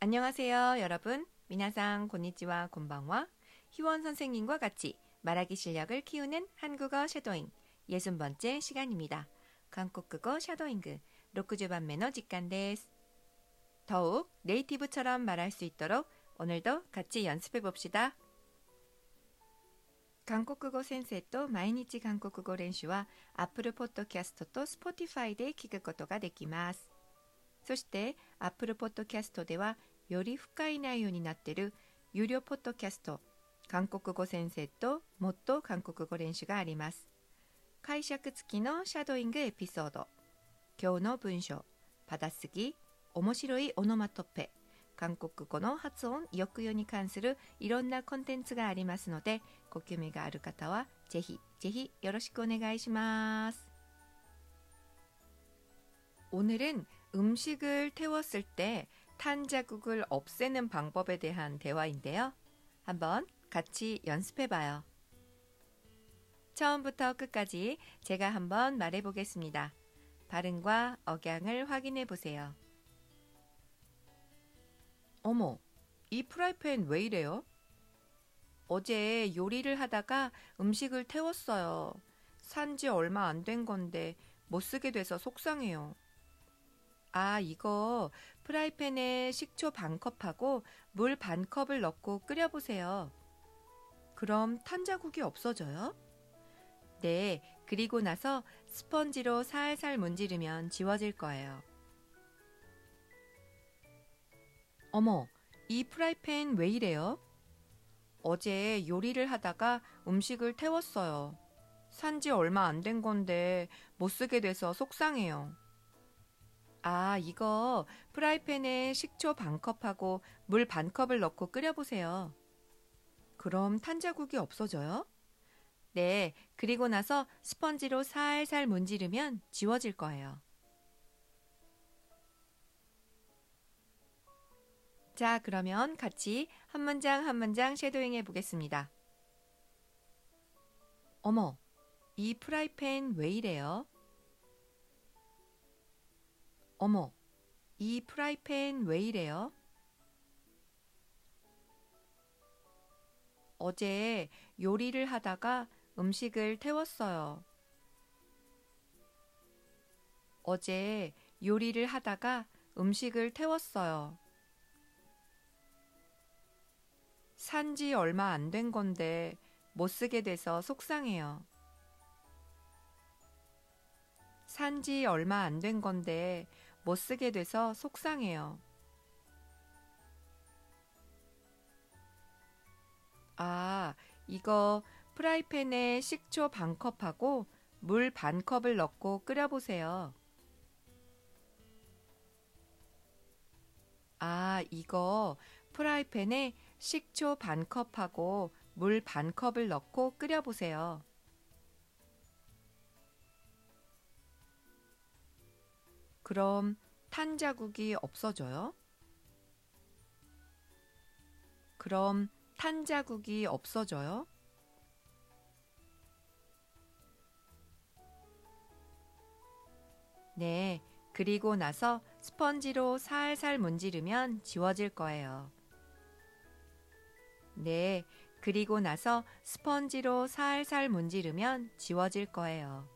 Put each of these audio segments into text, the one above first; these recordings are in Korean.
안녕하세요, 여러분. 미나상 곤니치와 곤방와 희원 선생님과 같이 말하기 실력을 키우는 한국어 샤도잉 60번째 시간입니다. 한국국어 샤도잉 로크주반 매너 직관데스. 더욱 네이티브처럼 말할 수 있도록 오늘도 같이 연습해 봅시다. 韓国語先生と毎日韓国語練習は Apple Podcast と Spotify で聞くことができます。 そして Apple Podcast ではより深い内容になっている有料ポッドキャスト韓国語先生ともっと韓国語練習があります。解釈付きのシャドーイングエピソード今日の文章받아쓰기面白いオノマトペ韓国語の発音、抑揚に関するいろんなコンテンツがありますので、ご興味がある方はぜひぜひよろしくお願いします。 오늘은 음식을 태웠을 때 탄 자국을 없애는 방법에 대한 대화인데요. 한번 같이 연습해 봐요. 처음부터 끝까지 제가 한번 말해 보겠습니다. 발음과 억양을 확인해 보세요. 어머, 이 프라이팬 왜 이래요? 어제 요리를 하다가 음식을 태웠어요. 산지 얼마 안 된 건데 못 쓰게 돼서 속상해요. 아, 이거 프라이팬에 식초 반컵하고 물 반컵을 넣고 끓여보세요. 그럼 탄 자국이 없어져요? 네, 그리고 나서 스펀지로 살살 문지르면 지워질 거예요. 어머, 이 프라이팬 왜 이래요? 어제 요리를 하다가 음식을 태웠어요. 산지 얼마 안 된 건데 못 쓰게 돼서 속상해요. 아, 이거 프라이팬에 식초 반컵하고 물 반컵을 넣고 끓여보세요. 그럼 탄자국이 없어져요? 네, 그리고 나서 스펀지로 살살 문지르면 지워질 거예요. 자, 그러면 같이 한 문장 한 문장 shadowing 해 보겠습니다. 어머, 이 프라이팬 왜 이래요? 어머, 이 프라이팬 왜 이래요? 어제 요리를 하다가 음식을 태웠어요. 어제 요리를 하다가 음식을 태웠어요. 산 지 얼마 안 된 건데 못 쓰게 돼서 속상해요. 산 지 얼마 안 된 건데 못 쓰게 돼서 속상해요. 아, 이거 프라이팬에 식초 반 컵하고 물 반 컵을 넣고 끓여보세요. 아, 이거 프라이팬에 식초 반 컵하고 물 반 컵을 넣고 끓여보세요. 그럼 탄 자국이 없어져요? 그럼 탄 자국이 없어져요? 네, 그리고 나서 스펀지로 살살 문지르면 지워질 거예요. 네, 그리고 나서 스펀지로 살살 문지르면 지워질 거예요.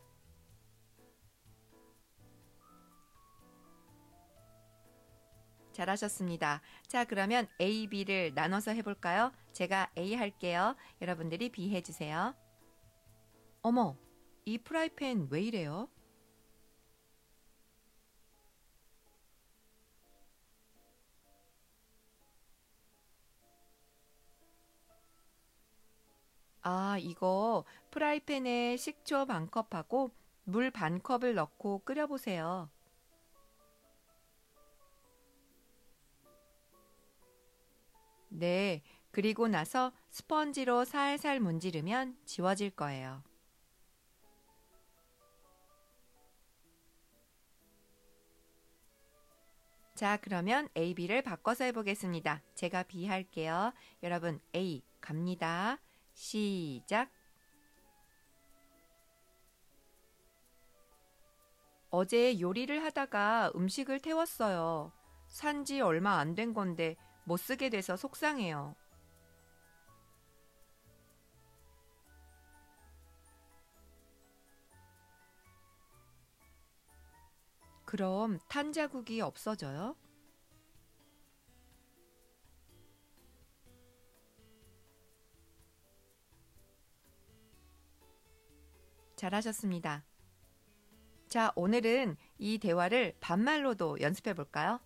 잘하셨습니다. 자, 그러면 A, B를 나눠서 해볼까요? 제가 A 할게요. 여러분들이 B 해주세요. 어머, 이 프라이팬 왜 이래요? 아, 이거 프라이팬에 식초 반 컵하고 물 반 컵을 넣고 끓여보세요. 네, 그리고 나서 스펀지로 살살 문지르면 지워질 거예요. 자, 그러면 A, B를 바꿔서 해보겠습니다. 제가 B 할게요. 여러분, A 갑니다. 시작. 어제 요리를 하다가 음식을 태웠어요. 산지 얼마 안 된 건데 못 쓰게 돼서 속상해요. 그럼 탄 자국이 없어져요? 잘하셨습니다. 자, 오늘은 이 대화를 반말로도 연습해 볼까요?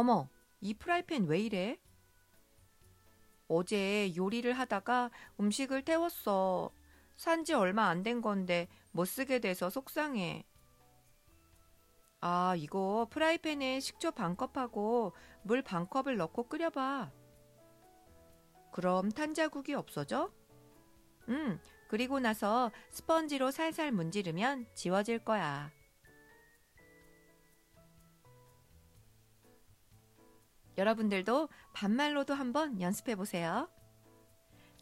어머, 이 프라이팬 왜 이래? 어제 요리를 하다가 음식을 태웠어. 산 지 얼마 안 된 건데 못 쓰게 돼서 속상해. 아, 이거 프라이팬에 식초 반컵하고 물 반컵을 넣고 끓여봐. 그럼 탄자국이 없어져? 응, 그리고 나서 스펀지로 살살 문지르면 지워질 거야. 여러분들도 반말로도 한번 연습해 보세요.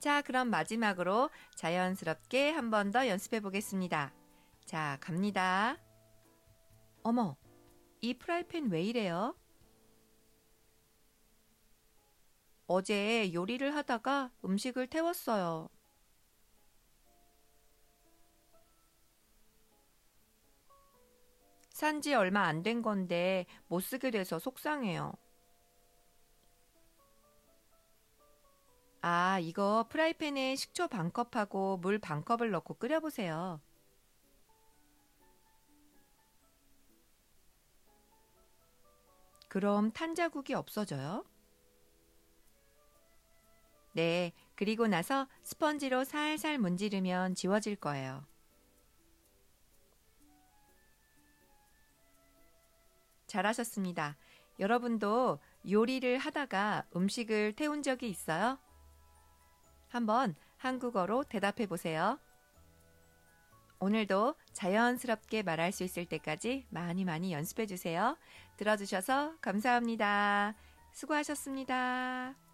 자, 그럼 마지막으로 자연스럽게 한 번 더 연습해 보겠습니다. 자, 갑니다. 어머, 이 프라이팬 왜 이래요? 어제 요리를 하다가 음식을 태웠어요. 산지 얼마 안 된 건데 못 쓰게 돼서 속상해요. 아, 이거 프라이팬에 식초 반컵하고 물 반컵을 넣고 끓여보세요. 그럼 탄 자국이 없어져요? 네, 그리고 나서 스펀지로 살살 문지르면 지워질 거예요. 잘하셨습니다. 여러분도 요리를 하다가 음식을 태운 적이 있어요? 한번 한국어로 대답해 보세요. 오늘도 자연스럽게 말할 수 있을 때까지 많이 많이 연습해 주세요. 들어주셔서 감사합니다. 수고하셨습니다.